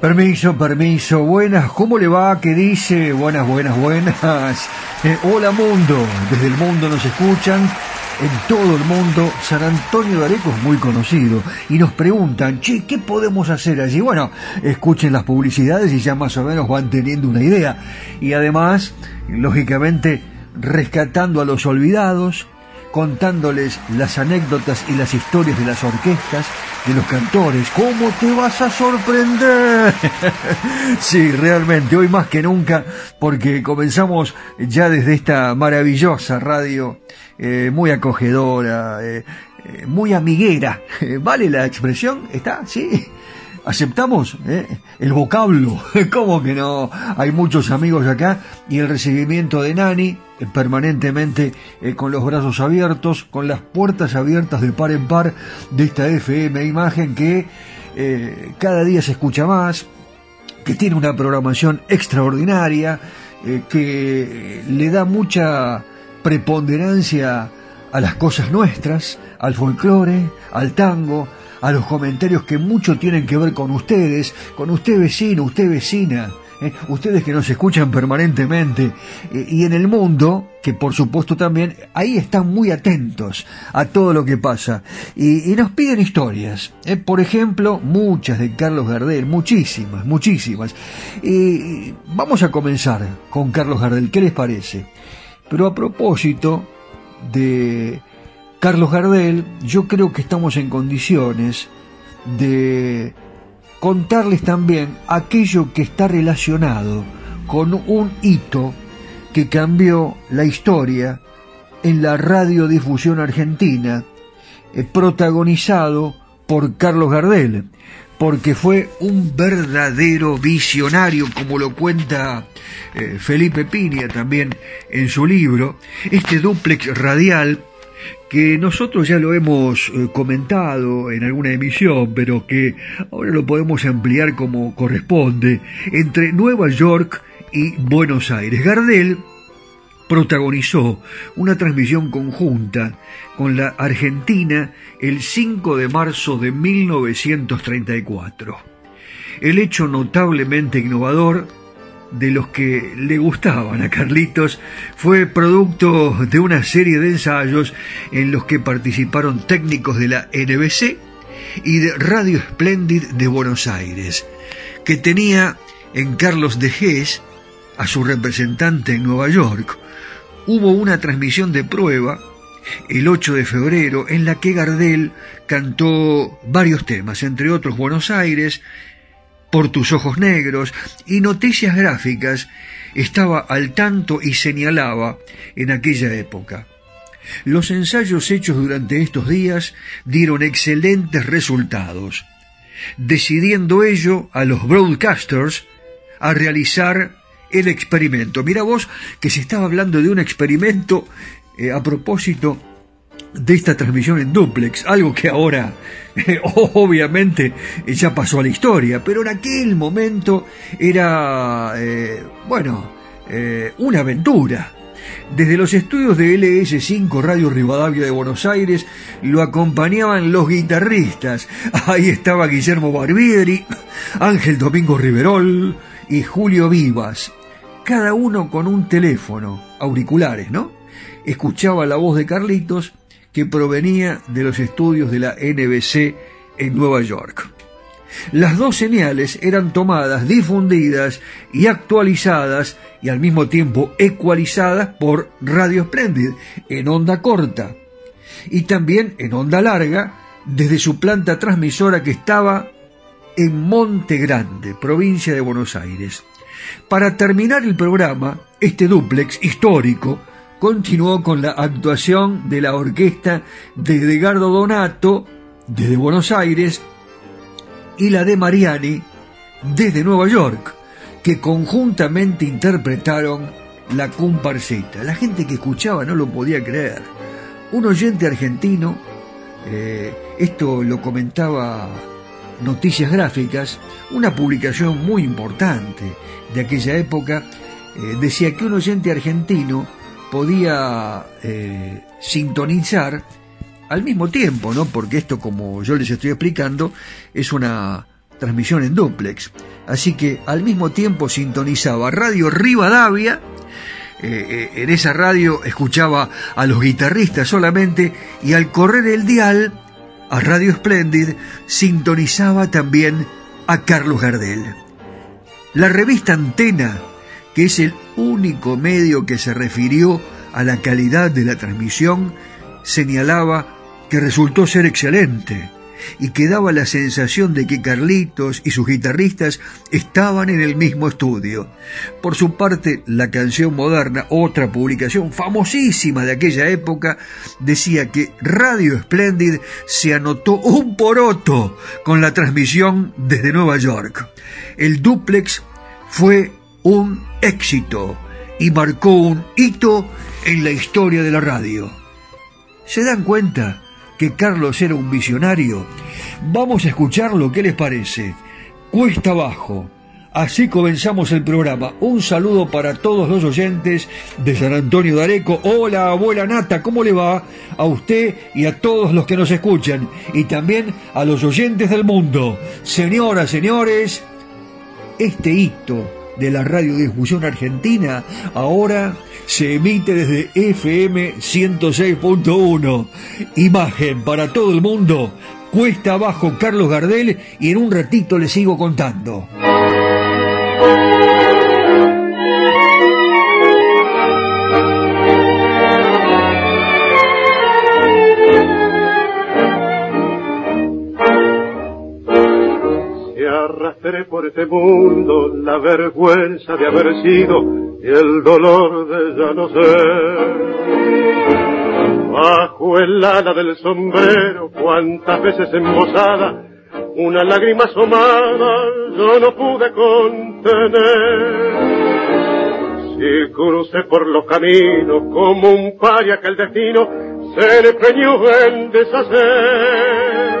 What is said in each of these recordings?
Permiso, permiso. Buenas, ¿cómo le va? ¿Qué dice? Buenas, buenas, buenas. Eh, hola mundo. Desde el mundo nos escuchan en todo el mundo, San Antonio de Areco es muy conocido y nos preguntan, che, ¿qué podemos hacer allí? Bueno, escuchen las publicidades y ya más o menos van teniendo una idea. Y además, lógicamente, rescatando a los olvidados, contándoles las anécdotas y las historias de las orquestas, de los cantores. ¿Cómo te vas a sorprender? sí, realmente, hoy más que nunca, porque comenzamos ya desde esta maravillosa radio, eh, muy acogedora, eh, eh, muy amiguera. ¿Vale la expresión? ¿Está? Sí aceptamos ¿eh? el vocablo, ¿cómo que no? Hay muchos amigos acá y el recibimiento de Nani eh, permanentemente eh, con los brazos abiertos, con las puertas abiertas de par en par de esta FM imagen que cada día se escucha más, que tiene una programación extraordinaria, que le da mucha preponderancia a las cosas nuestras, al folclore, al tango, a los comentarios que mucho tienen que ver con ustedes, con usted vecino, usted vecina, ¿eh? ustedes que nos escuchan permanentemente eh, y en el mundo, que por supuesto también, ahí están muy atentos a todo lo que pasa y, nos piden historias, ¿eh? por ejemplo, muchas de Carlos Gardel, muchísimas, muchísimas. Y vamos a comenzar con Carlos Gardel, ¿qué les parece? Pero a propósito de Carlos Gardel, yo creo que estamos en condiciones de contarles también aquello que está relacionado con un hito que cambió la historia en la radiodifusión argentina, eh, protagonizado por Carlos Gardel, porque fue un verdadero visionario, como lo cuenta eh, Felipe Piña también en su libro, este duplex radial que nosotros ya lo hemos eh, comentado en alguna emisión, pero que ahora lo podemos ampliar como corresponde, entre Nueva York y Buenos Aires. Gardel protagonizó una transmisión conjunta con la Argentina el 5 de marzo de 1934. El hecho notablemente innovador de los que le gustaban a Carlitos fue producto de una serie de ensayos en los que participaron técnicos de la NBC y de Radio Splendid de Buenos Aires, que tenía en Carlos de Gés a su representante en Nueva York. Hubo una transmisión de prueba el 8 de febrero en la que Gardel cantó varios temas, entre otros Buenos Aires, por tus ojos negros y Noticias Gráficas estaba al tanto y señalaba en aquella época. Los ensayos hechos durante estos días dieron excelentes resultados, decidiendo ello a los broadcasters a realizar el experimento. Mira vos que se estaba hablando de un experimento eh, a propósito de esta transmisión en duplex, algo que ahora obviamente ya pasó a la historia, pero en aquel momento era, eh, bueno, eh, una aventura. Desde los estudios de LS5 Radio Rivadavia de Buenos Aires lo acompañaban los guitarristas. Ahí estaba Guillermo Barbieri, Ángel Domingo Riverol y Julio Vivas, cada uno con un teléfono, auriculares, ¿no? Escuchaba la voz de Carlitos que provenía de los estudios de la NBC en Nueva York. Las dos señales eran tomadas, difundidas y actualizadas y al mismo tiempo ecualizadas por Radio Splendid en onda corta y también en onda larga desde su planta transmisora que estaba en Monte Grande, provincia de Buenos Aires. Para terminar el programa, este duplex histórico continuó con la actuación de la orquesta de Edgardo Donato desde Buenos Aires y la de Mariani desde Nueva York, que conjuntamente interpretaron la comparsita. La gente que escuchaba no lo podía creer. Un oyente argentino, eh, esto lo comentaba Noticias Gráficas, una publicación muy importante de aquella época, eh, decía que un oyente argentino podía eh, sintonizar al mismo tiempo, ¿no? Porque esto, como yo les estoy explicando, es una transmisión en duplex. Así que al mismo tiempo sintonizaba Radio Rivadavia eh, en esa radio escuchaba a los guitarristas solamente y al correr el dial a Radio Splendid sintonizaba también a Carlos Gardel. La revista Antena, que es el único medio que se refirió a la calidad de la transmisión, señalaba que resultó ser excelente y que daba la sensación de que Carlitos y sus guitarristas estaban en el mismo estudio. Por su parte, la canción moderna, otra publicación famosísima de aquella época, decía que Radio Splendid se anotó un poroto con la transmisión desde Nueva York. El duplex fue un éxito y marcó un hito en la historia de la radio. ¿Se dan cuenta? que Carlos era un visionario. Vamos a escuchar lo que les parece. Cuesta abajo. Así comenzamos el programa. Un saludo para todos los oyentes de San Antonio de Areco. Hola, abuela Nata, ¿cómo le va? A usted y a todos los que nos escuchan. Y también a los oyentes del mundo. Señoras, señores, este hito de la radiodifusión argentina ahora se emite desde FM 106.1. Imagen para todo el mundo. Cuesta abajo Carlos Gardel y en un ratito le sigo contando. Arrastré por este mundo la vergüenza de haber sido y el dolor de ya no ser. Bajo el ala del sombrero, cuántas veces embosada, una lágrima asomada yo no pude contener. Si crucé por los caminos como un paria que el destino se le empeñó en deshacer.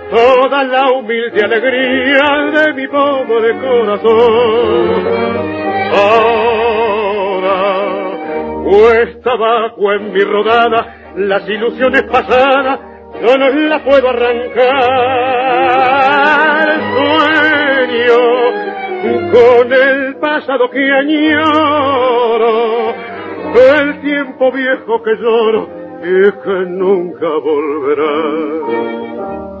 toda la humilde alegría de mi pobre corazón. Ahora cuesta abajo en mi rodada las ilusiones pasadas, yo no las puedo arrancar. Sueño con el pasado que añoro, el tiempo viejo que lloro y que nunca volverá.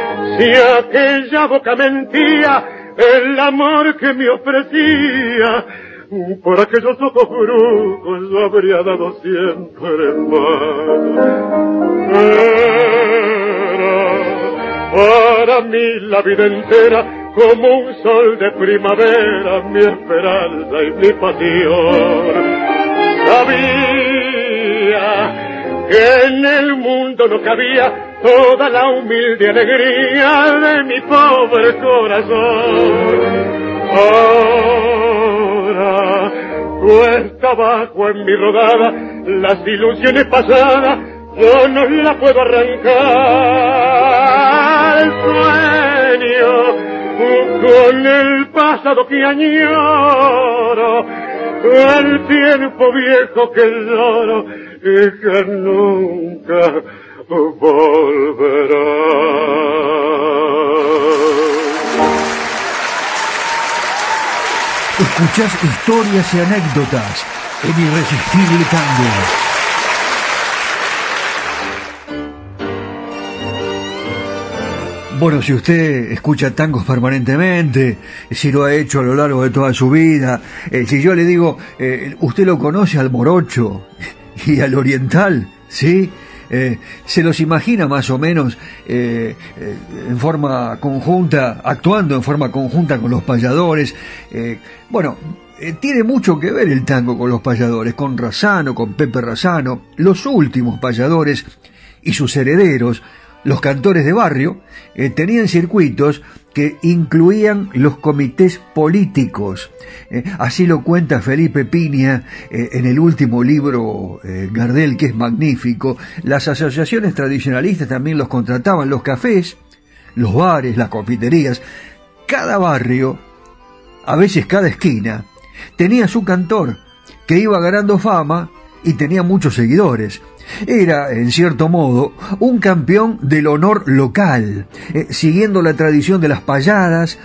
si aquella boca mentía el amor que me ofrecía, por aquellos ojos brujos yo habría dado siempre más. Era para mí la vida entera como un sol de primavera, mi esperanza y mi pasión. Sabía en el mundo no cabía toda la humilde alegría de mi pobre corazón. Ahora cuesta abajo en mi rodada las ilusiones pasadas, yo no la puedo arrancar. Sueño con el pasado que añoro, el tiempo viejo que lloro y que nunca volverá. Escuchás historias y anécdotas en Irresistible Tango. Bueno, si usted escucha tangos permanentemente, si lo ha hecho a lo largo de toda su vida, eh, si yo le digo, eh, usted lo conoce al morocho y al oriental, ¿sí? eh, se los imagina más o menos eh, eh, en forma conjunta, actuando en forma conjunta con los payadores. bueno, tiene mucho que ver el tango con los payadores, con Razano, con Pepe Razano, los últimos payadores y sus herederos, los cantores de barrio, tenían circuitos que incluían los comités políticos. Eh, así lo cuenta Felipe Piña eh, en el último libro eh, Gardel, que es magnífico. Las asociaciones tradicionalistas también los contrataban, los cafés, los bares, las confiterías. Cada barrio, a veces cada esquina, tenía su cantor, que iba ganando fama y tenía muchos seguidores. Era, en cierto modo, un campeón del honor local, eh, siguiendo la tradición de las payadas,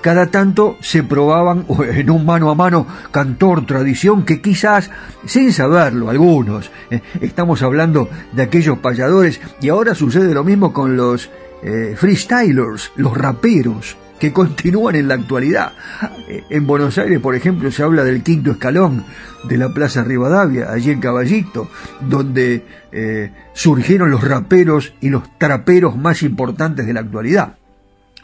cada tanto se probaban en un mano a mano cantor tradición que quizás, sin saberlo algunos, eh, estamos hablando de aquellos payadores y ahora sucede lo mismo con los eh, freestylers, los raperos que continúan en la actualidad. En Buenos Aires, por ejemplo, se habla del quinto escalón de la Plaza Rivadavia, allí en Caballito, donde eh, surgieron los raperos y los traperos más importantes de la actualidad.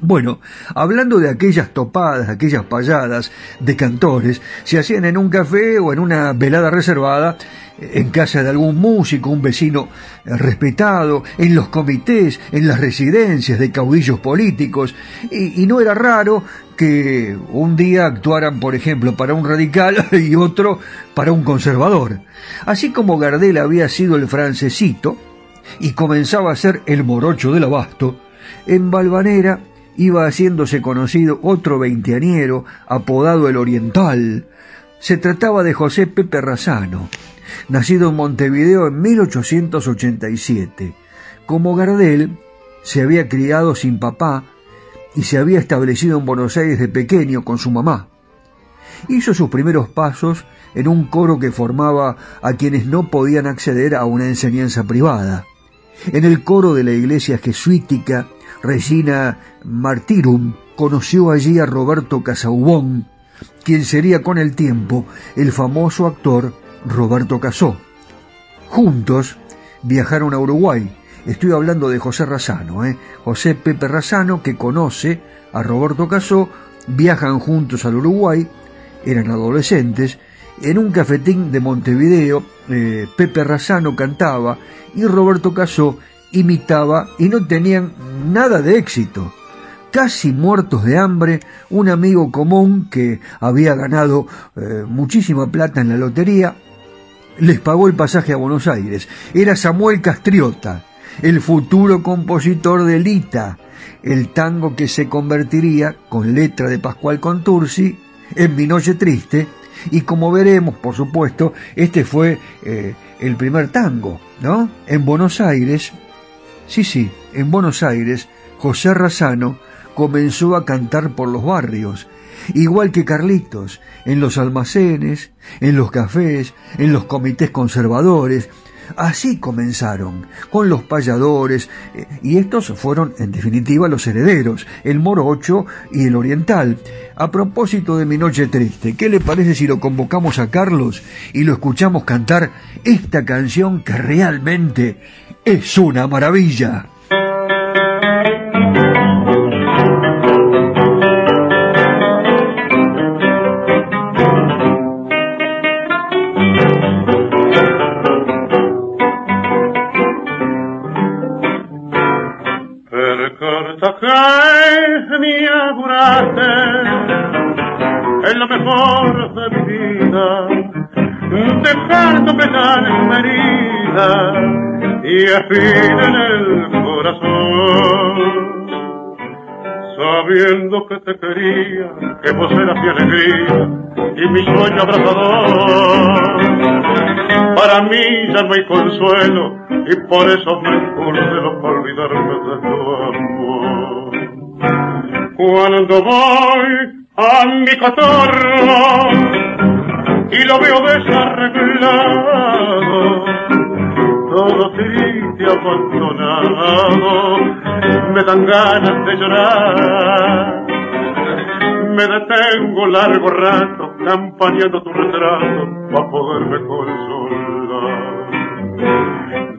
Bueno, hablando de aquellas topadas, aquellas payadas de cantores, se hacían en un café o en una velada reservada en casa de algún músico, un vecino respetado, en los comités, en las residencias de caudillos políticos, y, no era raro que un día actuaran, por ejemplo, para un radical y otro para un conservador. Así como Gardel había sido el francesito y comenzaba a ser el morocho del abasto, en Valvanera iba haciéndose conocido otro veinteaniero apodado el Oriental. Se trataba de José Pepe Razano, nacido en Montevideo en 1887. Como Gardel, se había criado sin papá y se había establecido en Buenos Aires de pequeño con su mamá. Hizo sus primeros pasos en un coro que formaba a quienes no podían acceder a una enseñanza privada. En el coro de la iglesia jesuítica Regina Martyrum conoció allí a Roberto Casaubón, quien sería con el tiempo el famoso actor Roberto Casó. Juntos viajaron a Uruguay. Estoy hablando de José Razano, ¿eh? José Pepe Razano, que conoce a Roberto Casó, viajan juntos al Uruguay, eran adolescentes, en un cafetín de Montevideo, eh, Pepe Razano cantaba y Roberto Casó imitaba y no tenían nada de éxito casi muertos de hambre, un amigo común que había ganado eh, muchísima plata en la lotería, les pagó el pasaje a Buenos Aires. Era Samuel Castriota, el futuro compositor de Lita, el tango que se convertiría, con letra de Pascual Contursi, en Mi Noche Triste, y como veremos, por supuesto, este fue eh, el primer tango, ¿no? En Buenos Aires, sí, sí, en Buenos Aires, José Razano comenzó a cantar por los barrios, igual que Carlitos, en los almacenes, en los cafés, en los comités conservadores. Así comenzaron, con los payadores, eh, y estos fueron en definitiva los herederos, el morocho y el oriental. A propósito de mi noche triste, ¿qué le parece si lo convocamos a Carlos y lo escuchamos cantar esta canción que realmente es una maravilla? Dejando pegar en mi herida y espina en el corazón. Sabiendo que te quería, que vos eras mi alegría y mi sueño abrazador. Para mí ya no hay consuelo y por eso me impulso para olvidarme de tu amor. Cuando voy a mi cotorro y lo veo desarreglado, todo triste abandonado, me dan ganas de llorar. Me detengo largo rato campañando tu retrato para poderme consolar.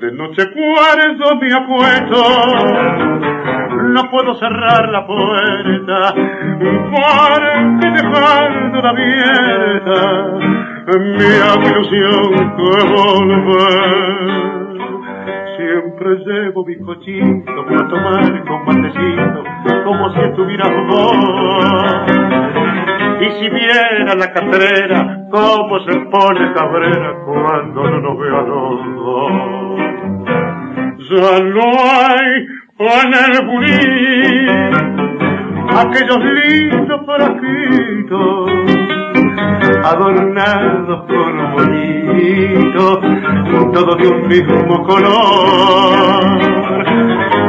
De noche cuarto me apuesto, no puedo cerrar la puerta, porque dejando abierta mi ilusión que volver. Siempre llevo mi cochito para tomar con matecito, como si estuviera vos. Y si viene a la catrera, cómo se pone cabrera cuando no nos ve a los. Ya no hay en el burí aquellos lindos parajitos adornados con bonitos, todos de un mismo color.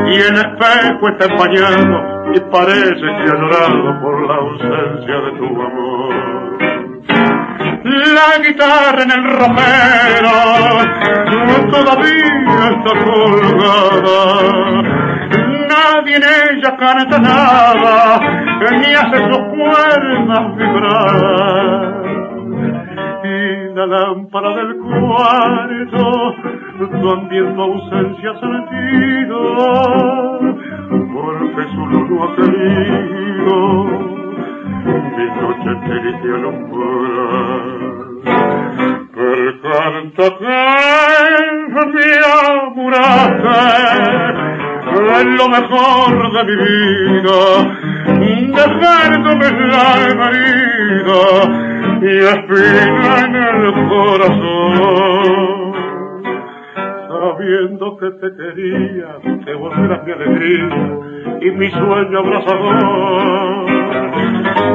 Y el espejo está empañado y parece que ha llorado por la ausencia de tu amor. La guitarra en el romero todavía está colgada. Nadie en ella canta nada, ni hace sus cuerdas vibrar la lámpara del cuarto también tu ausencia sentido porque luz no ha querido mi noche triste alumbrar el canto que me amuraste es lo mejor de mi vida dejándome la herida y espina en el corazón. Sabiendo que te quería, te volverás mi alegría y mi sueño abrazador.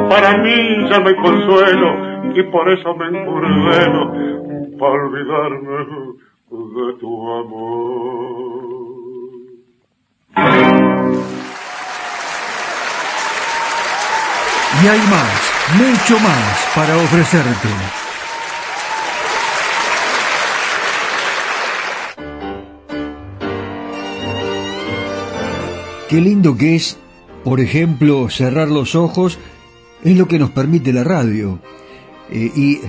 Para mí ya me consuelo y por eso me encurdeno para olvidarme de tu amor. Y hay más mucho más para ofrecerte. Qué lindo que es, por ejemplo, cerrar los ojos, es lo que nos permite la radio. Eh, y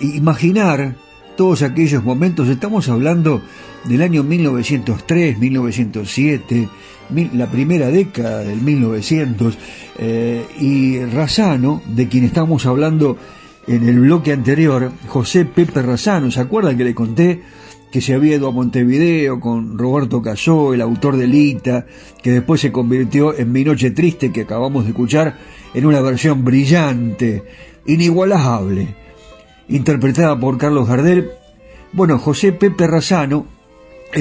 imaginar todos aquellos momentos, estamos hablando del año 1903, 1907, la primera década del 1900, eh, y Razano, de quien estamos hablando en el bloque anterior, José Pepe Razano, ¿se acuerdan que le conté que se había ido a Montevideo con Roberto Casó, el autor de Lita, que después se convirtió en Mi Noche Triste, que acabamos de escuchar, en una versión brillante, inigualable, interpretada por Carlos Gardel? Bueno, José Pepe Razano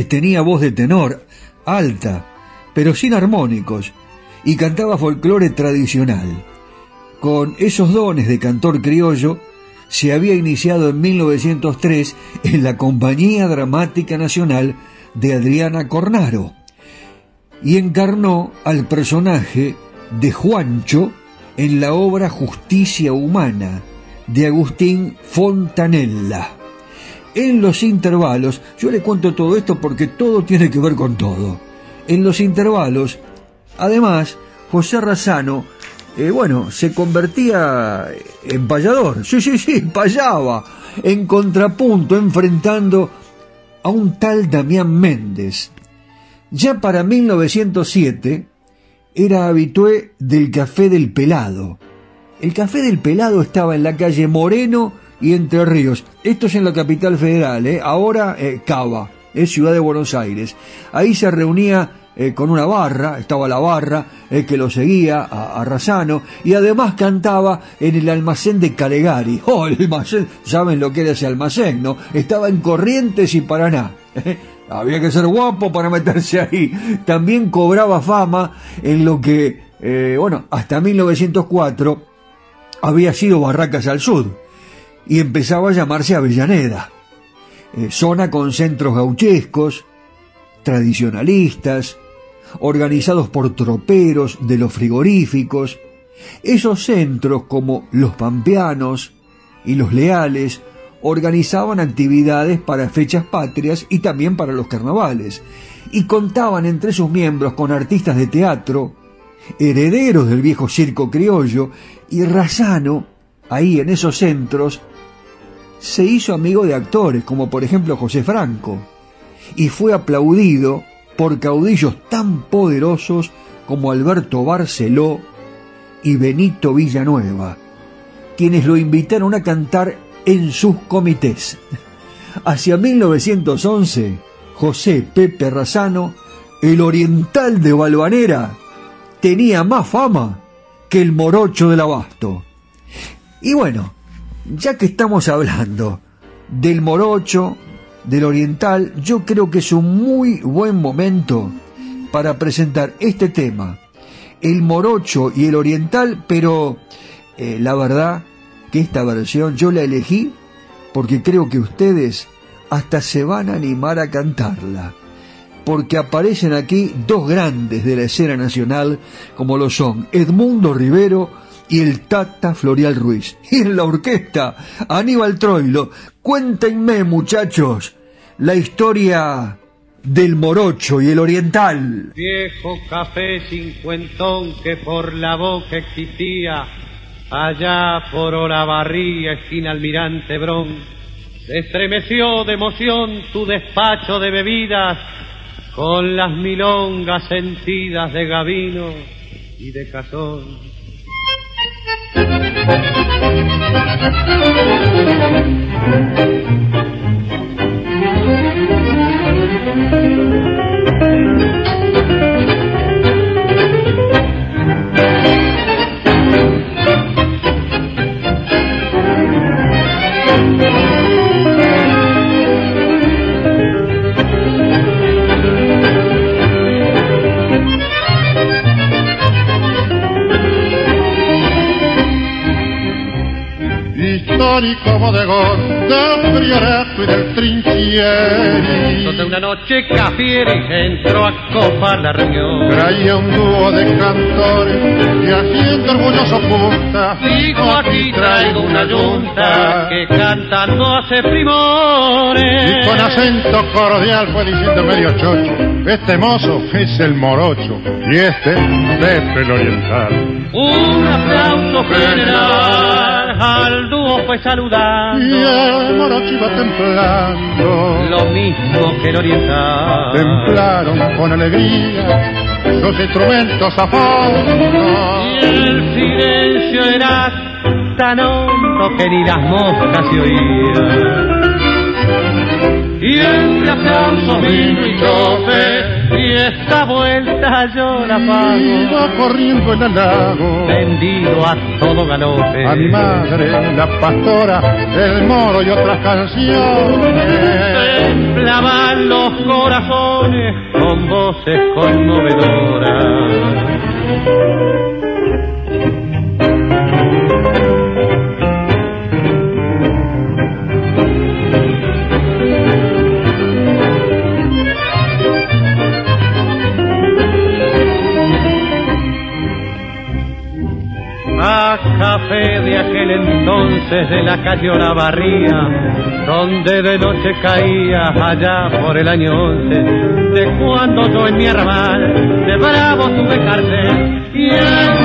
tenía voz de tenor, alta, pero sin armónicos, y cantaba folclore tradicional. Con esos dones de cantor criollo, se había iniciado en 1903 en la Compañía Dramática Nacional de Adriana Cornaro y encarnó al personaje de Juancho en la obra Justicia Humana de Agustín Fontanella. En los intervalos, yo le cuento todo esto porque todo tiene que ver con todo. En los intervalos, además, José Razano, eh, bueno, se convertía en payador. Sí, sí, sí, payaba. En contrapunto, enfrentando a un tal Damián Méndez. Ya para 1907 era habitué del Café del Pelado. El Café del Pelado estaba en la calle Moreno y Entre Ríos. Esto es en la capital federal, ¿eh? ahora eh, Cava, es Ciudad de Buenos Aires. Ahí se reunía eh, con una barra, estaba la barra eh, que lo seguía a, a, Razano y además cantaba en el almacén de Calegari. Oh, el almacén, saben lo que era ese almacén, ¿no? Estaba en Corrientes y Paraná. Había que ser guapo para meterse ahí. También cobraba fama en lo que, eh, bueno, hasta 1904 había sido Barracas al Sur y empezaba a llamarse Avellaneda. Eh, zona con centros gauchescos, tradicionalistas, organizados por troperos de los frigoríficos. Esos centros como los pampeanos y los leales organizaban actividades para fechas patrias y también para los carnavales, y contaban entre sus miembros con artistas de teatro, herederos del viejo circo criollo, y Razano, ahí en esos centros, se hizo amigo de actores como por ejemplo José Franco y fue aplaudido por caudillos tan poderosos como Alberto Barceló y Benito Villanueva, quienes lo invitaron a cantar en sus comités. Hacia 1911, José Pepe Razano, el oriental de Balvanera, tenía más fama que el morocho del abasto. Y bueno, ya que estamos hablando del morocho, del oriental, yo creo que es un muy buen momento para presentar este tema, el morocho y el oriental, pero eh, la verdad que esta versión yo la elegí porque creo que ustedes hasta se van a animar a cantarla, porque aparecen aquí dos grandes de la escena nacional como lo son Edmundo Rivero y el Tata Florial Ruiz. Y en la orquesta, Aníbal Troilo. Cuéntenme, muchachos, la historia del morocho y el oriental. Viejo café cincuentón que por la boca existía, allá por Olavarría, esquina Almirante Brón, estremeció de emoción tu despacho de bebidas con las milongas sentidas de Gavino y de Cazón. Thank you. Histórico bodegón del priorato y del trinchieri. Donde una noche Cafieri entró a copar la reunión. Traía un dúo de cantores y haciendo orgulloso punta. Digo aquí traigo una yunta que cantando hace primores. Y con acento cordial fue diciendo medio chocho, este mozo es el morocho y este Pepe el oriental. Un aplauso general al dúo fue saludando. Y el morocho iba templando. Lo mismo que el oriental. Templaron con alegría sus instrumentos a fondo. Y el silencio era tan hondo que ni las moscas se oían. Y entre aplausos vino y chofe, y esta vuelta yo la pago. Iba corriendo en el lago. Vendido a todo galope. A mi madre, la pastora, el moro y otras canciones. Temblaban los corazones con voces conmovedoras. Entonces de la calle Olavarría, donde de noche caía allá por el año once, de cuando yo en mi arrabal de bravo tuve cartel y el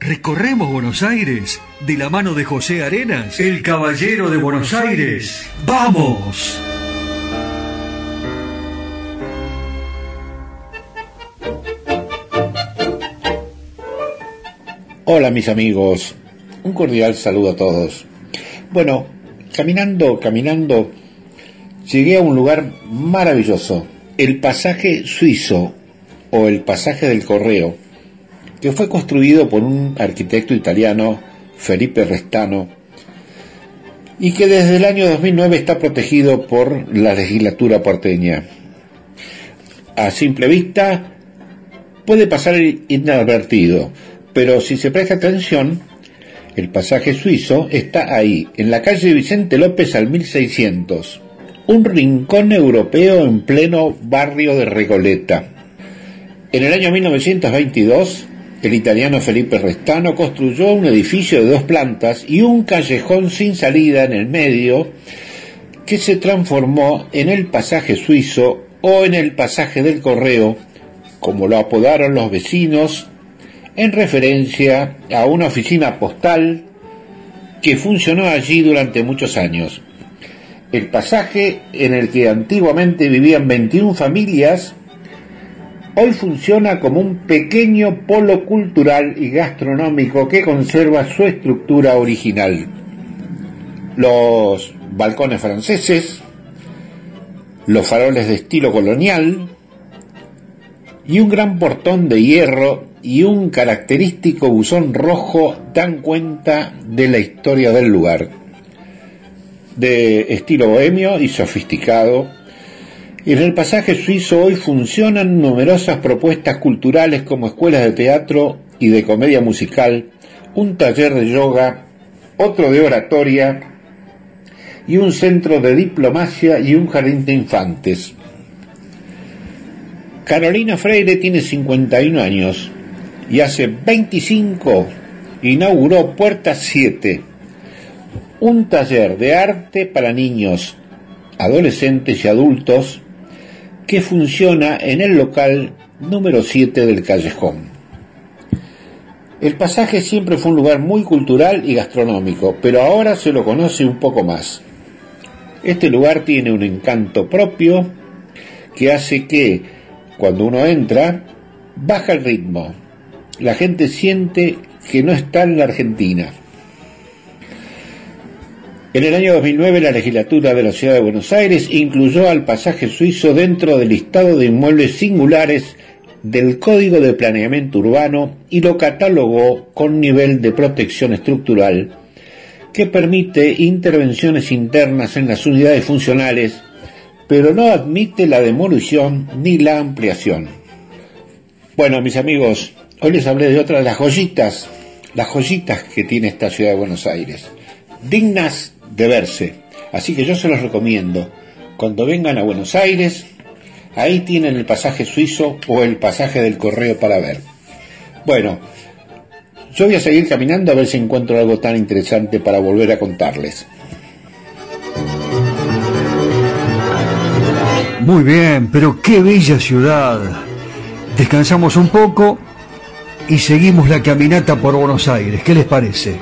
recorremos Buenos Aires de la mano de José Arenas, el caballero de Buenos Aires. ¡Vamos! Hola mis amigos, un cordial saludo a todos. Bueno, caminando, caminando, llegué a un lugar maravilloso, el pasaje suizo o el pasaje del correo, que fue construido por un arquitecto italiano, Felipe Restano, y que desde el año 2009 está protegido por la legislatura porteña. A simple vista puede pasar inadvertido, pero si se presta atención, el pasaje suizo está ahí, en la calle Vicente López al 1600, un rincón europeo en pleno barrio de Regoleta. En el año 1922, el italiano Felipe Restano construyó un edificio de dos plantas y un callejón sin salida en el medio que se transformó en el pasaje suizo o en el pasaje del correo como lo apodaron los vecinos, en referencia a una oficina postal que funcionó allí durante muchos años. El pasaje en el que antiguamente vivían 21 familias hoy funciona como un pequeño polo cultural y gastronómico que conserva su estructura original. Los balcones franceses, los faroles de estilo colonial y un gran portón de hierro y un característico buzón rojo dan cuenta de la historia del lugar. De estilo bohemio y sofisticado, en el pasaje suizo hoy funcionan numerosas propuestas culturales como escuelas de teatro y de comedia musical, un taller de yoga, otro de oratoria y un centro de diplomacia y un jardín de infantes. Carolina Freire tiene 51 años y hace 25 inauguró Puerta 7, un taller de arte para niños, adolescentes y adultos que funciona en el local número 7 del callejón. El pasaje siempre fue un lugar muy cultural y gastronómico, pero ahora se lo conoce un poco más. Este lugar tiene un encanto propio que hace que, cuando uno entra, baja el ritmo, la gente siente que no está en la Argentina. En el año 2009 la legislatura de la Ciudad de Buenos Aires incluyó al pasaje suizo dentro del listado de inmuebles singulares del Código de Planeamiento Urbano y lo catalogó con nivel de protección estructural que permite intervenciones internas en las unidades funcionales, pero no admite la demolición ni la ampliación. Bueno, mis amigos, Hoy les hablé de otra de las joyitas, las joyitas que tiene esta ciudad de Buenos Aires, dignas de verse. Así que yo se los recomiendo. Cuando vengan a Buenos Aires, ahí tienen el pasaje suizo o el pasaje del correo para ver. Bueno, yo voy a seguir caminando a ver si encuentro algo tan interesante para volver a contarles. Muy bien, pero qué bella ciudad. Descansamos un poco y seguimos la caminata por Buenos Aires. ¿Qué les parece?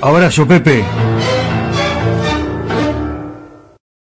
Abrazo, Pepe.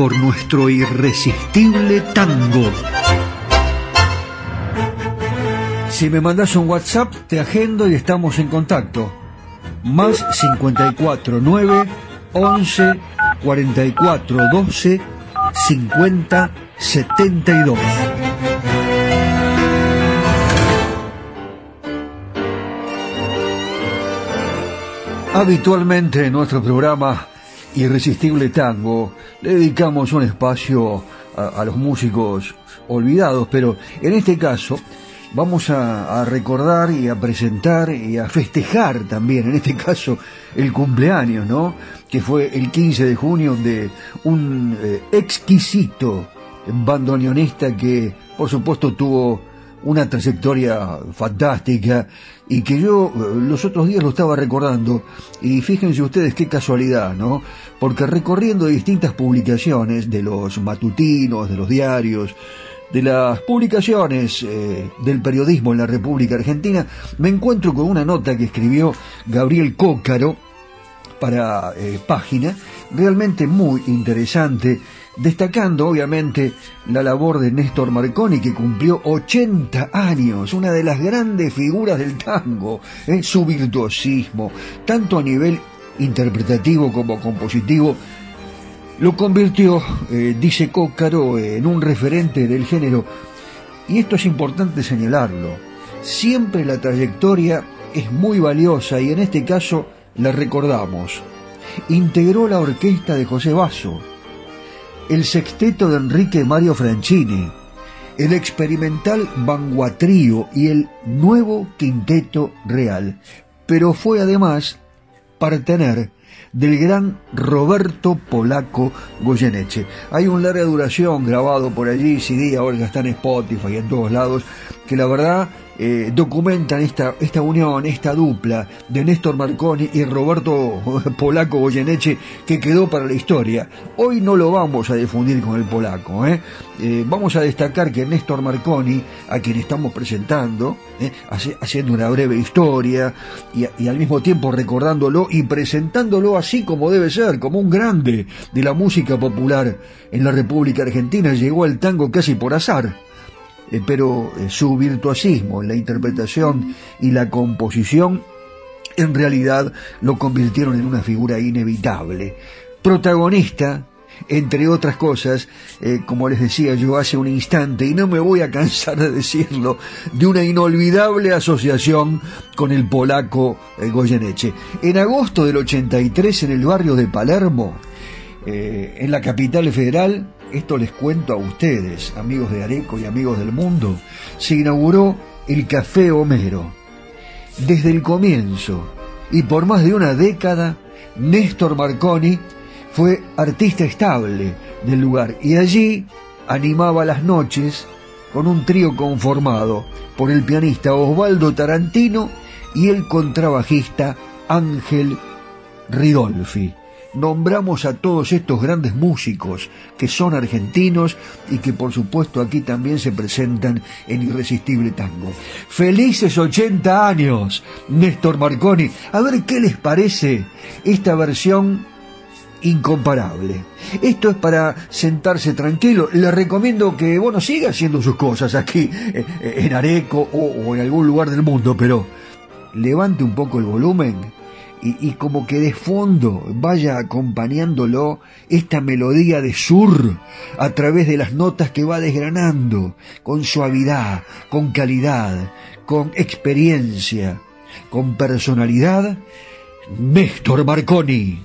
por nuestro irresistible tango. Si me mandas un WhatsApp, te agendo y estamos en contacto. Más 54 9 11 44 12 50 72. Habitualmente en nuestro programa Irresistible Tango le dedicamos un espacio a, los músicos olvidados, pero en este caso vamos a, recordar y a presentar y a festejar también, en este caso, el cumpleaños, ¿no? Que fue el 15 de junio de un eh, exquisito bandoneonista que, por supuesto, tuvo una trayectoria fantástica y que yo eh, los otros días lo estaba recordando y fíjense ustedes qué casualidad, ¿no? Porque recorriendo distintas publicaciones de los matutinos, de los diarios, de las publicaciones eh, del periodismo en la República Argentina, me encuentro con una nota que escribió Gabriel Cócaro para eh, página, realmente muy interesante destacando obviamente la labor de Néstor Marconi, que cumplió 80 años, una de las grandes figuras del tango, en su virtuosismo, tanto a nivel interpretativo como compositivo, lo convirtió, eh, dice Cócaro, en un referente del género. Y esto es importante señalarlo. Siempre la trayectoria es muy valiosa y en este caso la recordamos. Integró la orquesta de José Basso, el sexteto de Enrique Mario Franchini, el experimental Vanguatrío y el nuevo Quinteto Real, pero fue además partener del gran Roberto Polaco Goyeneche. Hay un larga duración grabado por allí, CD, ahora está en Spotify y en todos lados, que la verdad eh, documentan esta, esta unión, esta dupla de Néstor Marconi y Roberto Polaco Goyeneche que quedó para la historia. Hoy no lo vamos a difundir con el polaco. ¿eh? Eh, vamos a destacar que Néstor Marconi, a quien estamos presentando, haciendo una breve historia y, y al mismo tiempo recordándolo y presentándolo así como debe ser, como un grande de la música popular en la República Argentina, llegó al tango casi por azar eh, pero eh, su virtuosismo en la interpretación y la composición en realidad lo convirtieron en una figura inevitable. Protagonista, entre otras cosas, eh, como les decía yo hace un instante, y no me voy a cansar de decirlo, de una inolvidable asociación con el polaco Goyeneche. En agosto del 83, en el barrio de Palermo, en la capital federal, esto les cuento a ustedes, amigos de Areco y amigos del mundo, se inauguró el Café Homero. Desde el comienzo y por más de una década, Néstor Marconi fue artista estable del lugar y allí animaba las noches con un trío conformado por el pianista Osvaldo Tarantino y el contrabajista Ángel Ridolfi nombramos a todos estos grandes músicos que son argentinos y que por supuesto aquí también se presentan en Irresistible Tango. Felices 80 años, Néstor Marconi. A ver qué les parece esta versión incomparable. Esto es para sentarse tranquilo. Les recomiendo que, bueno, siga haciendo sus cosas aquí eh, en Areco o en algún lugar del mundo, pero levante un poco el volumen y, como que de fondo vaya acompañándolo esta melodía de sur a través de las notas que va desgranando, con suavidad, con calidad, con experiencia, con personalidad, Néstor Marconi.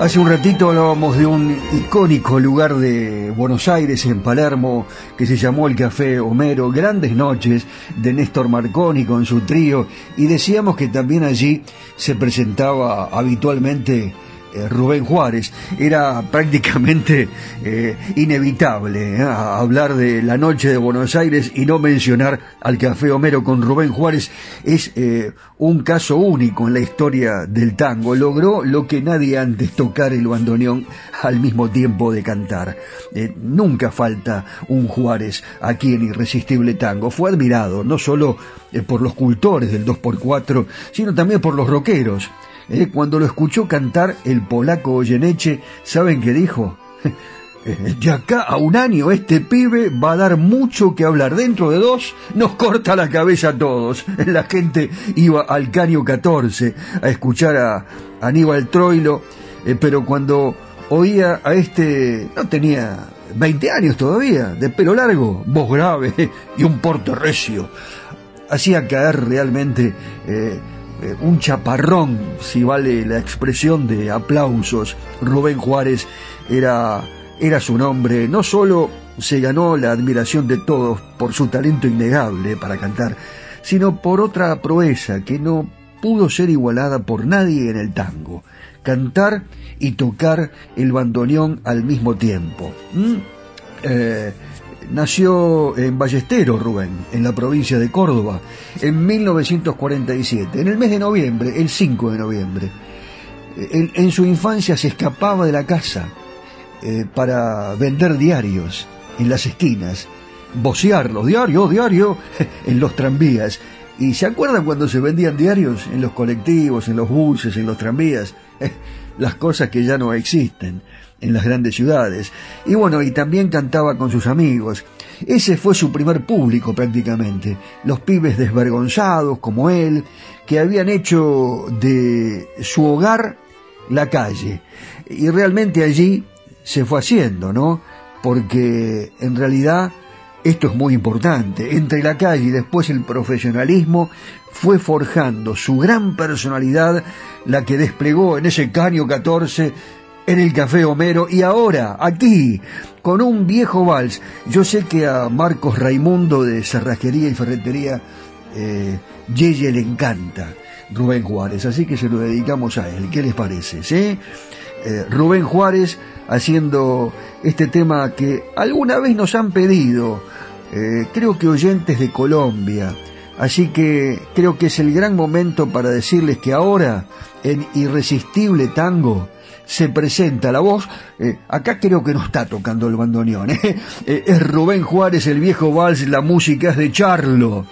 Hace un ratito hablábamos de un icónico lugar de Buenos Aires, en Palermo, que se llamó el Café Homero, Grandes Noches de Néstor Marconi con su trío, y decíamos que también allí se presentaba habitualmente Rubén Juárez. Era prácticamente eh, inevitable ¿eh? hablar de la noche de Buenos Aires y no mencionar al Café Homero con Rubén Juárez. Es un caso único en la historia del tango. Logró lo que nadie antes, tocar el bandoneón al mismo tiempo de cantar. nunca falta un Juárez aquí en Irresistible Tango. Fue admirado no solo por los cultores del 2x4, sino también por los rockeros. Eh, cuando lo escuchó cantar el polaco Oyeneche, ¿saben qué dijo? De acá a un año este pibe va a dar mucho que hablar. Dentro de dos nos corta la cabeza a todos. La gente iba al Caño 14 a escuchar a Aníbal Troilo, eh, pero cuando oía a este, no tenía 20 años todavía, de pelo largo, voz grave y un porte recio, hacía caer realmente... Eh, eh, un chaparrón, si vale la expresión de aplausos. Rubén Juárez era, era su nombre, no solo se ganó la admiración de todos por su talento innegable para cantar, sino por otra proeza que no pudo ser igualada por nadie en el tango, cantar y tocar el bandoneón al mismo tiempo. ¿Mm? Eh, nació en Ballesteros, Rubén, en la provincia de Córdoba, en 1947, en el mes de noviembre, el 5 de noviembre. En, su infancia se escapaba de la casa eh, para vender diarios en las esquinas, vocearlos, diario, diario, en los tranvías. ¿Y se acuerdan cuando se vendían diarios en los colectivos, en los buses, en los tranvías? las cosas que ya no existen en las grandes ciudades. Y bueno, y también cantaba con sus amigos. Ese fue su primer público prácticamente. Los pibes desvergonzados como él, que habían hecho de su hogar la calle. Y realmente allí se fue haciendo, ¿no? Porque en realidad esto es muy importante. Entre la calle y después el profesionalismo fue forjando su gran personalidad, la que desplegó en ese caño 14 en el Café Homero y ahora aquí con un viejo vals. Yo sé que a Marcos Raimundo de Cerrajería y Ferretería eh, Yeye le encanta Rubén Juárez, así que se lo dedicamos a él. ¿Qué les parece? Eh, Rubén Juárez haciendo este tema que alguna vez nos han pedido, eh, creo que oyentes de Colombia. Así que creo que es el gran momento para decirles que ahora en Irresistible Tango se presenta la voz. Eh, acá creo que no está tocando el bandoneón. ¿eh? Eh, es Rubén Juárez, el viejo vals, la música es de Charlo.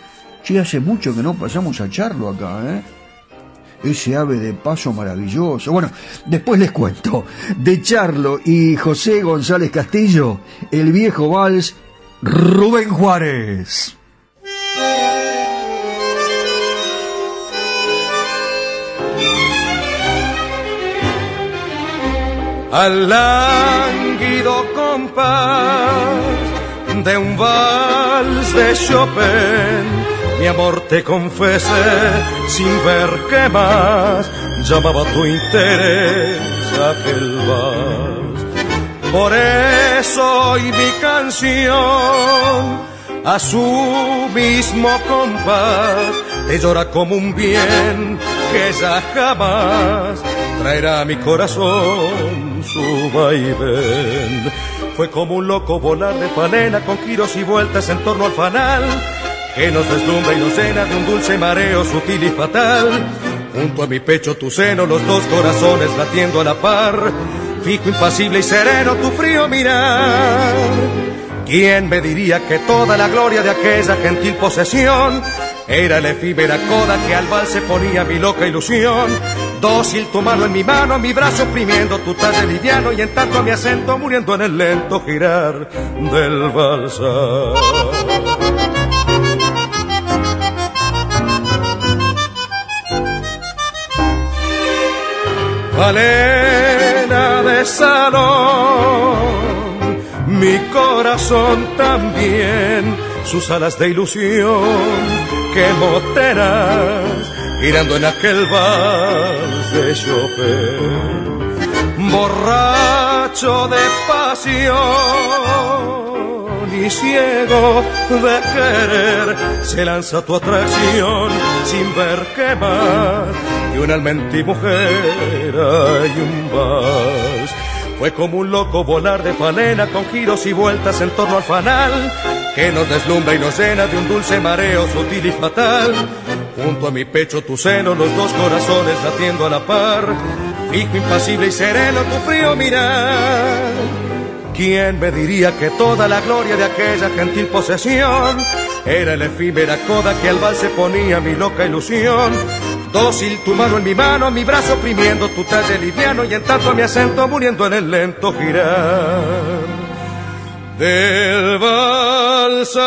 Sí, hace mucho que no pasamos a Charlo acá, ¿eh? Ese ave de paso maravilloso. Bueno, después les cuento. De Charlo y José González Castillo, el viejo vals, Rubén Juárez. al lánguido compás de un vals de Chopin. Mi amor te confesé sin ver qué más llamaba tu interés aquel vals. Por eso hoy mi canción a su mismo compás te llora como un bien que ya jamás traerá a mi corazón su vaivén. Fue como un loco volar de panela con giros y vueltas en torno al fanal, que nos deslumbra y nos llena de un dulce mareo sutil y fatal. Junto a mi pecho tu seno, los dos corazones latiendo a la par, fijo, impasible y sereno tu frío mirar. ¿Quién me diría que toda la gloria de aquella gentil posesión Era la efímera coda que al se ponía mi loca ilusión. Dócil tu mano en mi mano, mi brazo oprimiendo tu talle liviano y en tanto mi acento muriendo en el lento girar del balsa. Valena de salón mi corazón también, sus alas de ilusión que moteras, girando en aquel vals de Chopin, borracho de pasión y ciego de querer, se lanza tu atracción sin ver qué más que una almenti mujer y un vals fue como un loco volar de falena con giros y vueltas en torno al fanal que nos deslumbra y nos llena de un dulce mareo sutil y fatal. Junto a mi pecho tu seno, los dos corazones latiendo a la par, fijo, impasible y sereno tu frío mirar. ¿Quién me diría que toda la gloria de aquella gentil posesión era la efímera coda que al se ponía mi loca ilusión? Dócil tu mano en mi mano, mi brazo oprimiendo tu talle liviano y en tanto mi acento muriendo en el lento girar del balsa.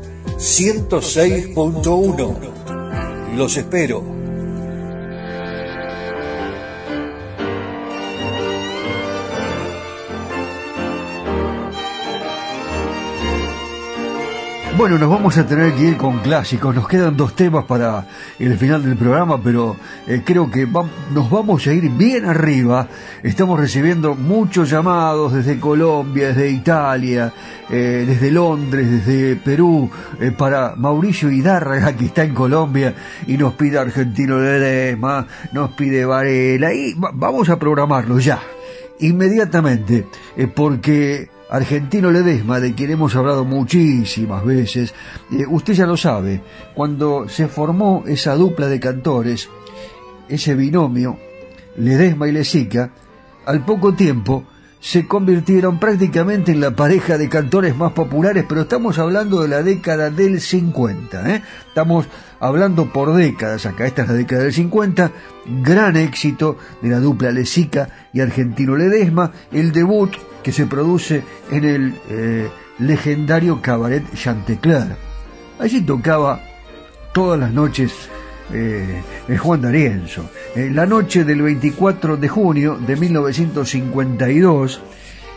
106.1. Los espero. Bueno, nos vamos a tener que ir con clásicos. Nos quedan dos temas para el final del programa, pero eh, creo que nos vamos a ir bien arriba. Estamos recibiendo muchos llamados desde Colombia, desde Italia, eh, desde Londres, desde Perú, eh, para Mauricio Hidárraga, que está en Colombia, y nos pide Argentino Ledesma, nos pide Varela, y vamos a programarlo ya, inmediatamente, porque Argentino Ledesma, de quien hemos hablado muchísimas veces, eh, usted ya lo sabe, cuando se formó esa dupla de cantores, ese binomio, Ledesma y Lesica, al poco tiempo se convirtieron prácticamente en la pareja de cantores más populares, pero estamos hablando de la década del 50, ¿eh? estamos hablando por décadas acá, esta es la década del 50, gran éxito de la dupla Lesica y Argentino Ledesma, el debut que se produce en el eh, legendario cabaret Chantecler. Allí tocaba todas las noches eh, Juan D'Arienzo. En la noche del 24 de junio de 1952,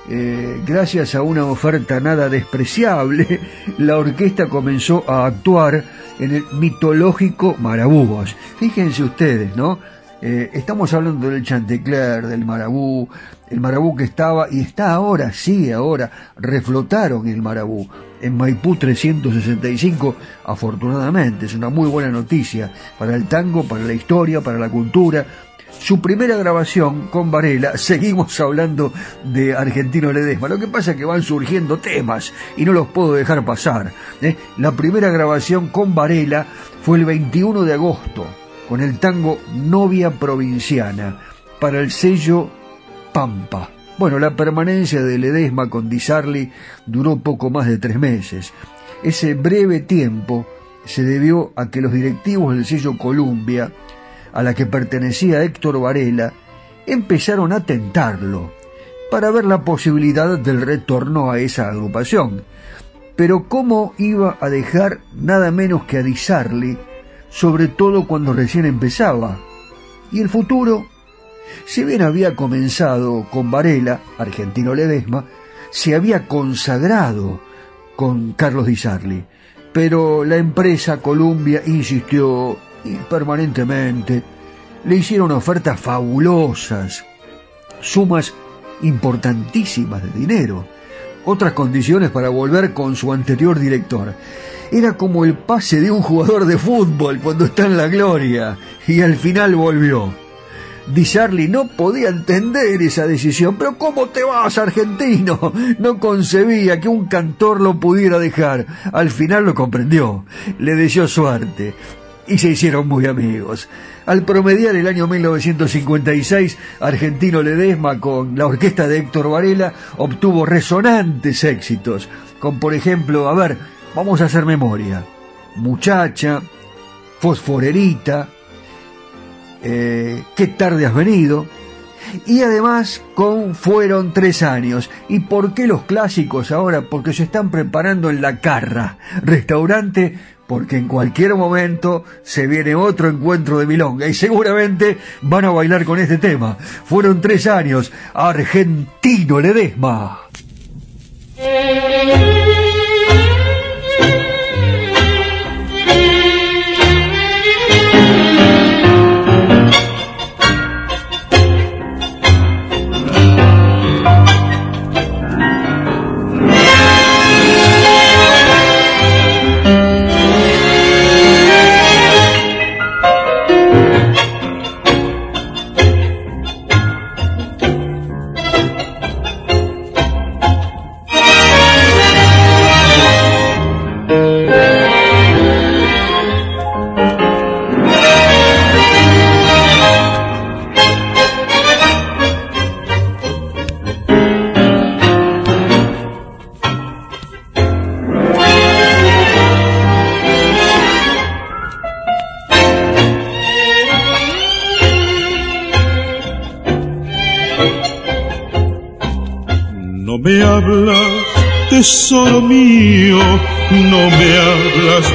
eh, gracias a una oferta nada despreciable, la orquesta comenzó a actuar en el mitológico Marabúos. Fíjense ustedes, ¿no? Eh, estamos hablando del Chantecler, del Marabú, el Marabú que estaba y está ahora, sí, ahora, reflotaron el Marabú en Maipú 365, afortunadamente, es una muy buena noticia para el tango, para la historia, para la cultura. Su primera grabación con Varela, seguimos hablando de Argentino Ledesma, lo que pasa es que van surgiendo temas y no los puedo dejar pasar. ¿eh? La primera grabación con Varela fue el 21 de agosto con el tango Novia Provinciana para el sello Pampa. Bueno, la permanencia de Ledesma con Di duró poco más de tres meses. Ese breve tiempo se debió a que los directivos del sello Columbia, a la que pertenecía Héctor Varela, empezaron a tentarlo para ver la posibilidad del retorno a esa agrupación. Pero ¿cómo iba a dejar nada menos que a Di sobre todo cuando recién empezaba. Y el futuro, si bien había comenzado con Varela, argentino Ledesma, se había consagrado con Carlos Di Sarli, pero la empresa Columbia insistió y permanentemente le hicieron ofertas fabulosas, sumas importantísimas de dinero, otras condiciones para volver con su anterior director. Era como el pase de un jugador de fútbol cuando está en la gloria y al final volvió. Di Charlie no podía entender esa decisión, pero ¿cómo te vas, argentino? No concebía que un cantor lo pudiera dejar. Al final lo comprendió, le deseó suerte y se hicieron muy amigos. Al promediar el año 1956, Argentino Ledesma con la orquesta de Héctor Varela obtuvo resonantes éxitos, con por ejemplo, a ver, vamos a hacer memoria, Muchacha, Fosforerita, eh, Qué tarde has venido, y además con Fueron tres años. ¿Y por qué los clásicos ahora? Porque se están preparando en La Carra, restaurante porque en cualquier momento se viene otro encuentro de milonga y seguramente van a bailar con este tema. Fueron tres años, Argentino Ledesma.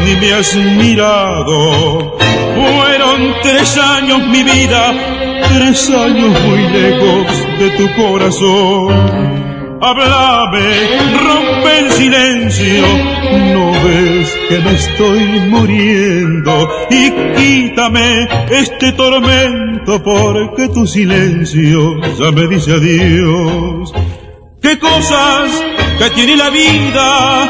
Ni me has mirado. Fueron tres años mi vida, tres años muy lejos de tu corazón. Háblame, rompe el silencio, no ves que me estoy muriendo y quítame este tormento porque tu silencio ya me dice adiós. ¿Qué cosas que tiene la vida,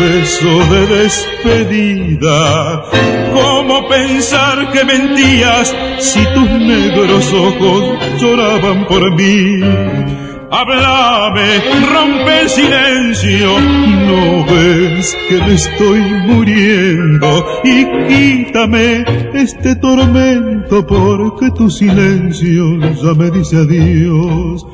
Beso de despedida. ¿Cómo pensar que mentías si tus negros ojos lloraban por mí? Háblame, rompe el silencio. No ves que me estoy muriendo y quítame este tormento porque tu silencio ya me dice adiós.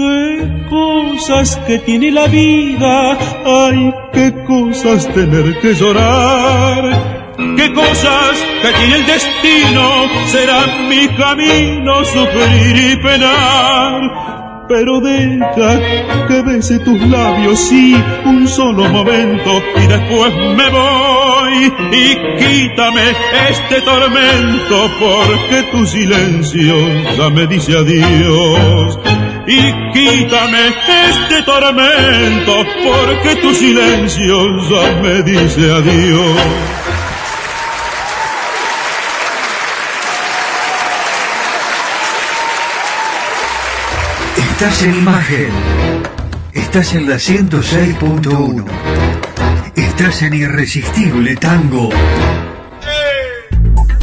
Qué cosas que tiene la vida, ay, qué cosas tener que llorar. Qué cosas que tiene el destino, será mi camino sufrir y penar pero deja que bese tus labios, sí, un solo momento, y después me voy, y quítame este tormento, porque tu silencio ya me dice adiós. Y quítame este tormento, porque tu silencio ya me dice adiós. Estás en imagen. Estás en la 106.1. Estás en Irresistible Tango.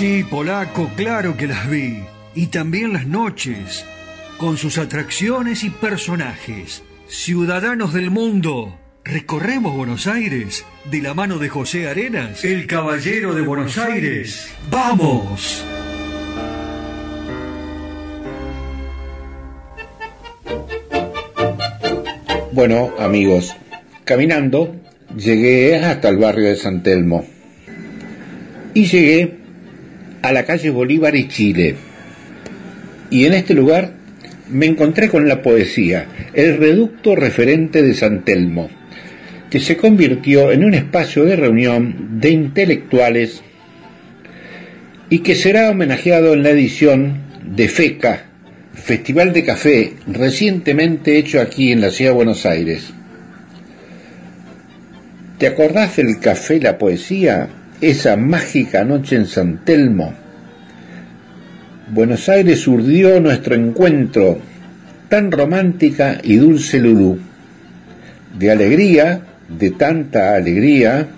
Sí, polaco, claro que las vi. Y también las noches, con sus atracciones y personajes. Ciudadanos del mundo, recorremos Buenos Aires de la mano de José Arenas, el caballero de Buenos Aires. ¡Vamos! Bueno, amigos, caminando llegué hasta el barrio de San Telmo y llegué a la calle Bolívar y Chile. Y en este lugar me encontré con la poesía, el reducto referente de San Telmo, que se convirtió en un espacio de reunión de intelectuales y que será homenajeado en la edición de FECA, Festival de Café, recientemente hecho aquí en la ciudad de Buenos Aires. ¿Te acordás del café La Poesía? Esa mágica noche en San Telmo, Buenos Aires urdió nuestro encuentro, tan romántica y dulce Lulú. De alegría, de tanta alegría,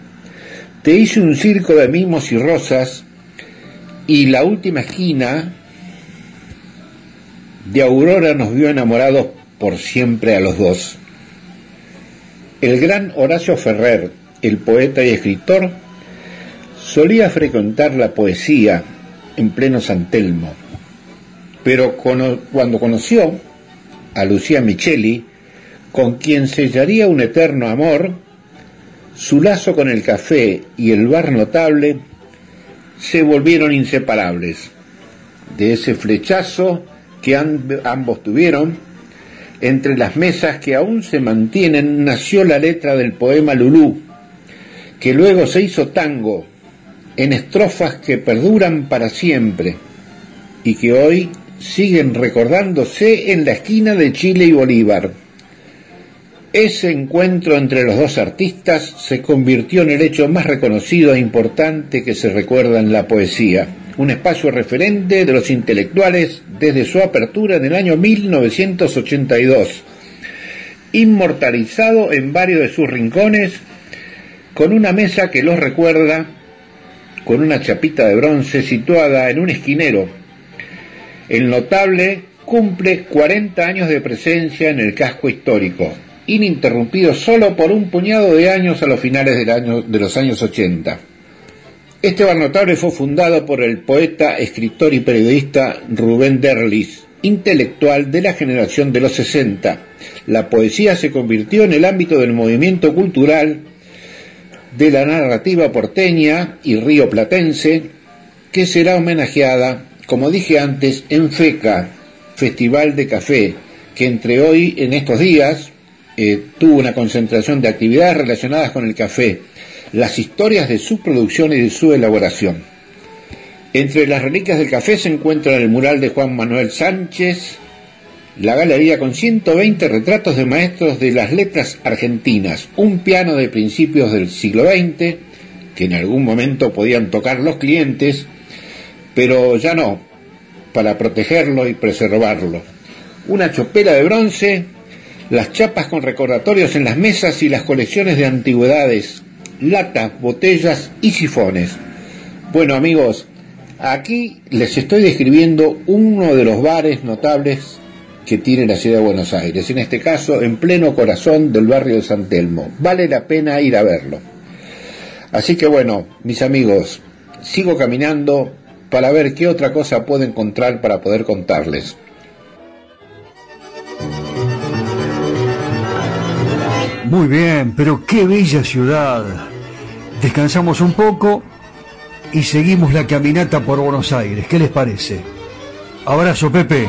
te hice un circo de mimos y rosas y la última esquina de Aurora nos vio enamorados por siempre a los dos. El gran Horacio Ferrer, el poeta y escritor, solía frecuentar la poesía en pleno San Telmo, pero cuando conoció a Lucía Micheli, con quien sellaría un eterno amor, su lazo con el café y el bar notable se volvieron inseparables. De ese flechazo que ambos tuvieron, entre las mesas que aún se mantienen, nació la letra del poema Lulú, que luego se hizo tango, en estrofas que perduran para siempre y que hoy siguen recordándose en la esquina de Chile y Bolívar. Ese encuentro entre los dos artistas se convirtió en el hecho más reconocido e importante que se recuerda en la poesía, un espacio referente de los intelectuales desde su apertura en el año 1982, inmortalizado en varios de sus rincones, con una mesa que los recuerda con una chapita de bronce situada en un esquinero. El notable cumple 40 años de presencia en el casco histórico ininterrumpido solo por un puñado de años a los finales de los años 80. Este bar notable fue fundado por el poeta, escritor y periodista Rubén Derlis, intelectual de la generación de los 60. La poesía se convirtió en el ámbito del movimiento cultural de la narrativa porteña y río platense, que será homenajeada, como dije antes, en FECA, Festival de Café, que entre hoy, en estos días, eh, tuvo una concentración de actividades relacionadas con el café, las historias de su producción y de su elaboración. Entre las reliquias del café se encuentra el mural de Juan Manuel Sánchez, la galería con 120 retratos de maestros de las letras argentinas, un piano de principios del siglo XX, que en algún momento podían tocar los clientes, pero ya no, para protegerlo y preservarlo. Una chopera de bronce las chapas con recordatorios en las mesas y las colecciones de antigüedades, latas, botellas y sifones. Bueno amigos, aquí les estoy describiendo uno de los bares notables que tiene la ciudad de Buenos Aires, en este caso en pleno corazón del barrio de San Telmo. Vale la pena ir a verlo. Así que bueno, mis amigos, sigo caminando para ver qué otra cosa puedo encontrar para poder contarles. Muy bien, pero qué bella ciudad. Descansamos un poco y seguimos la caminata por Buenos Aires. ¿Qué les parece? Abrazo, Pepe.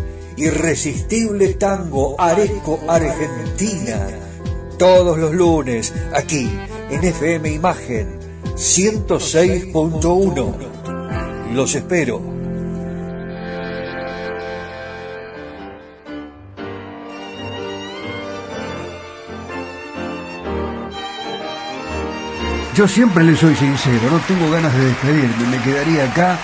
Irresistible Tango Areco Argentina. Todos los lunes, aquí, en FM Imagen 106.1. Los espero. Yo siempre le soy sincero, no tengo ganas de despedirme, me quedaría acá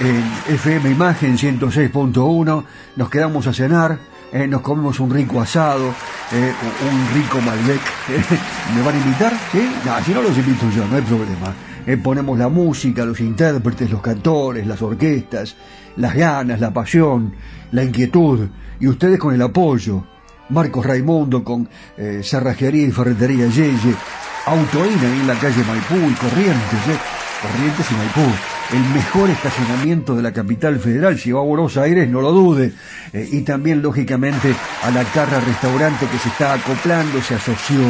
en FM Imagen 106.1, nos quedamos a cenar, eh, nos comemos un rico asado, eh, un rico Malbec. ¿Me van a invitar? ¿Sí? No, si no los invito yo, no hay problema. Eh, ponemos la música, los intérpretes, los cantores, las orquestas, las ganas, la pasión, la inquietud, y ustedes con el apoyo. Marcos Raimundo con Cerrajería y Ferretería Yeye, Autoina en la calle Maipú y Corrientes. Corrientes y Maipú. El mejor estacionamiento de la capital federal, si va a Buenos Aires, no lo dude. Eh, y también, lógicamente, a la Carra Restaurante que se está acoplando, se asoció,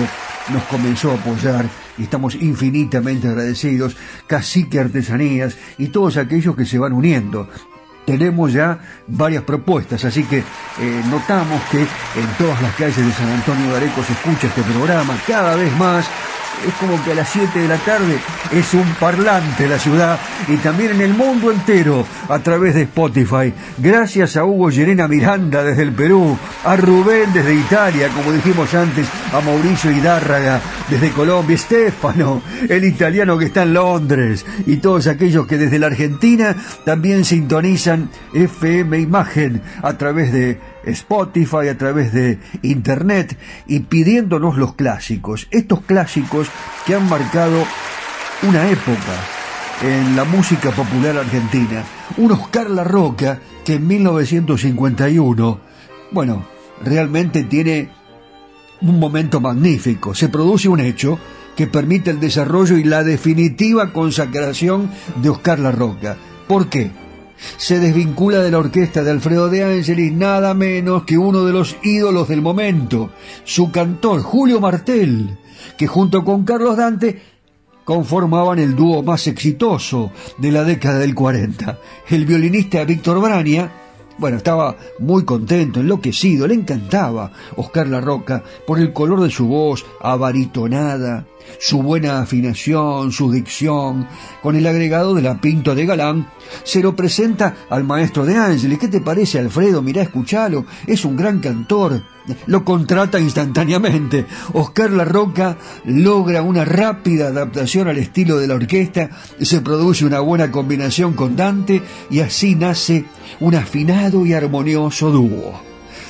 nos comenzó a apoyar y estamos infinitamente agradecidos. Cacique Artesanías y todos aquellos que se van uniendo tenemos ya varias propuestas, así que eh, notamos que en todas las calles de San Antonio de Areco se escucha este programa cada vez más es como que a las 7 de la tarde es un parlante la ciudad y también en el mundo entero a través de Spotify. Gracias a Hugo Llerena Miranda desde el Perú, a Rubén desde Italia, como dijimos antes, a Mauricio Hidárraga desde Colombia, Stefano, el italiano que está en Londres y todos aquellos que desde la Argentina también sintonizan FM Imagen a través de Spotify, a través de Internet y pidiéndonos los clásicos, estos clásicos que han marcado una época en la música popular argentina. Un Oscar La Roca que en 1951, bueno, realmente tiene un momento magnífico. Se produce un hecho que permite el desarrollo y la definitiva consagración de Oscar La Roca. ¿Por qué? Se desvincula de la orquesta de Alfredo de Angelis nada menos que uno de los ídolos del momento, su cantor Julio Martel, que junto con Carlos Dante conformaban el dúo más exitoso de la década del 40. El violinista Víctor Brania, bueno, estaba muy contento, enloquecido, le encantaba Oscar La Roca por el color de su voz abaritonada, su buena afinación, su dicción, con el agregado de la Pinto de Galán, se lo presenta al maestro de Ángeles. ¿Qué te parece, Alfredo? Mirá, escuchalo, es un gran cantor. Lo contrata instantáneamente. Oscar La Roca logra una rápida adaptación al estilo de la orquesta, se produce una buena combinación con Dante y así nace un afinado y armonioso dúo.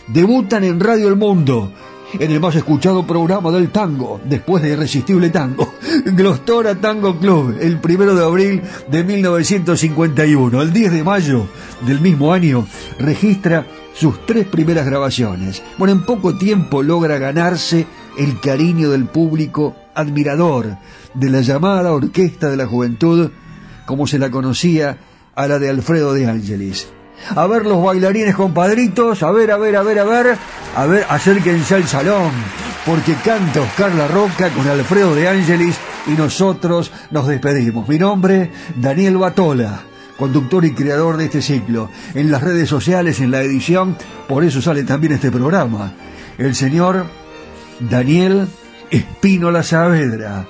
Debutan en Radio El Mundo en el más escuchado programa del tango, después de Irresistible Tango, Glostora Tango Club, el primero de abril de 1951. El 10 de mayo del mismo año registra sus tres primeras grabaciones. Bueno, en poco tiempo logra ganarse el cariño del público admirador de la llamada Orquesta de la Juventud, como se la conocía a la de Alfredo de Ángeles a ver los bailarines compadritos, a ver, a ver, a ver, a ver, a ver, acérquense al salón, porque canta Oscar La Roca con Alfredo de Ángelis y nosotros nos despedimos. Mi nombre, Daniel Batola, conductor y creador de este ciclo. En las redes sociales, en la edición, por eso sale también este programa. El señor Daniel Espínola Saavedra.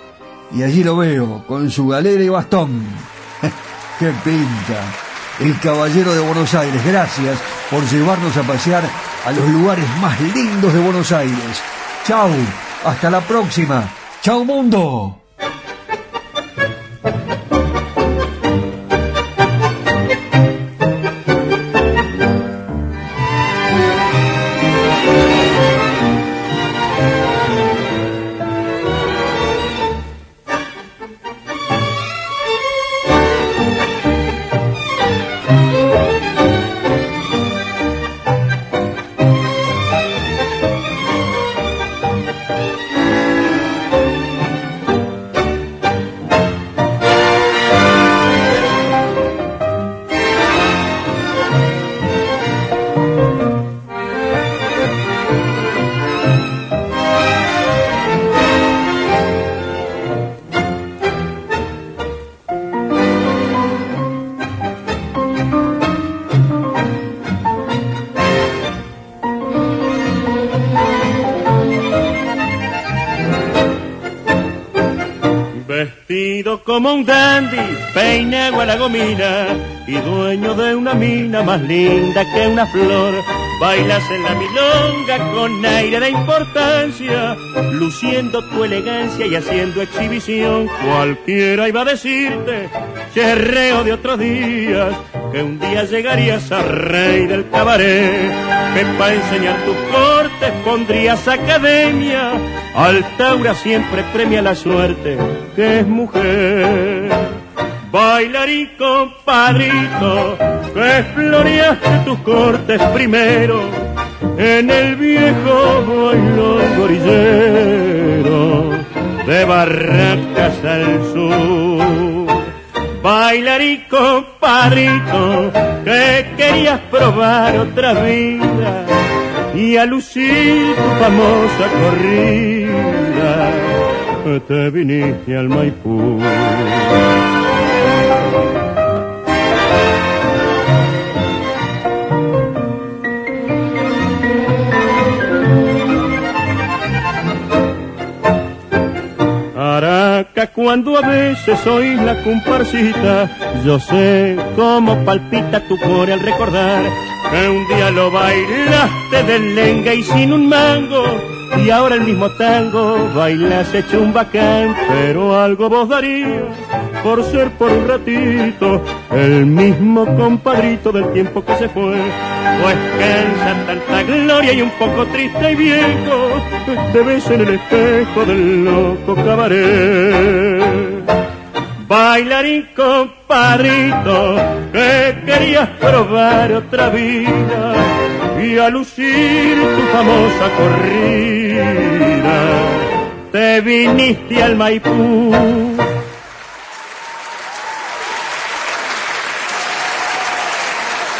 Y allí lo veo, con su galera y bastón. ¡Qué pinta! el Caballero de Buenos Aires. Gracias por llevarnos a pasear a los lugares más lindos de Buenos Aires. Chau, hasta la próxima. Chau mundo. Como un dandy, peinado a la gomina y dueño de una mina más linda que una flor. Bailas en la milonga con aire de importancia, luciendo tu elegancia y haciendo exhibición. Cualquiera iba a decirte, cherreo de otros días, que un día llegarías a rey del cabaret, que para enseñar tus cortes pondrías academia. Altaura siempre premia la suerte, que es mujer. Bailarín compadrito, que floreaste tus cortes primero en el viejo bailón gorillero de Barracas al sur. Bailar y compadrito, que querías probar otra vida y a lucir tu famosa corrida, te viniste al Maipú. Cuando a veces soy la comparsita, yo sé cómo palpita tu core al recordar que un día lo bailaste de lenga y sin un mango, y ahora el mismo tango bailas hecho un bacán, pero algo vos darías por ser por un ratito el mismo compadrito del tiempo que se fue. Pues cansa tanta gloria y un poco triste y viejo, te ves en el espejo del loco cabaret. Bailarín compadrito, que querías probar otra vida y a lucir tu famosa corrida, te viniste al Maipú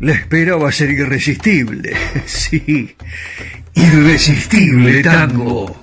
la espera va a ser irresistible. Sí, irresistible tango.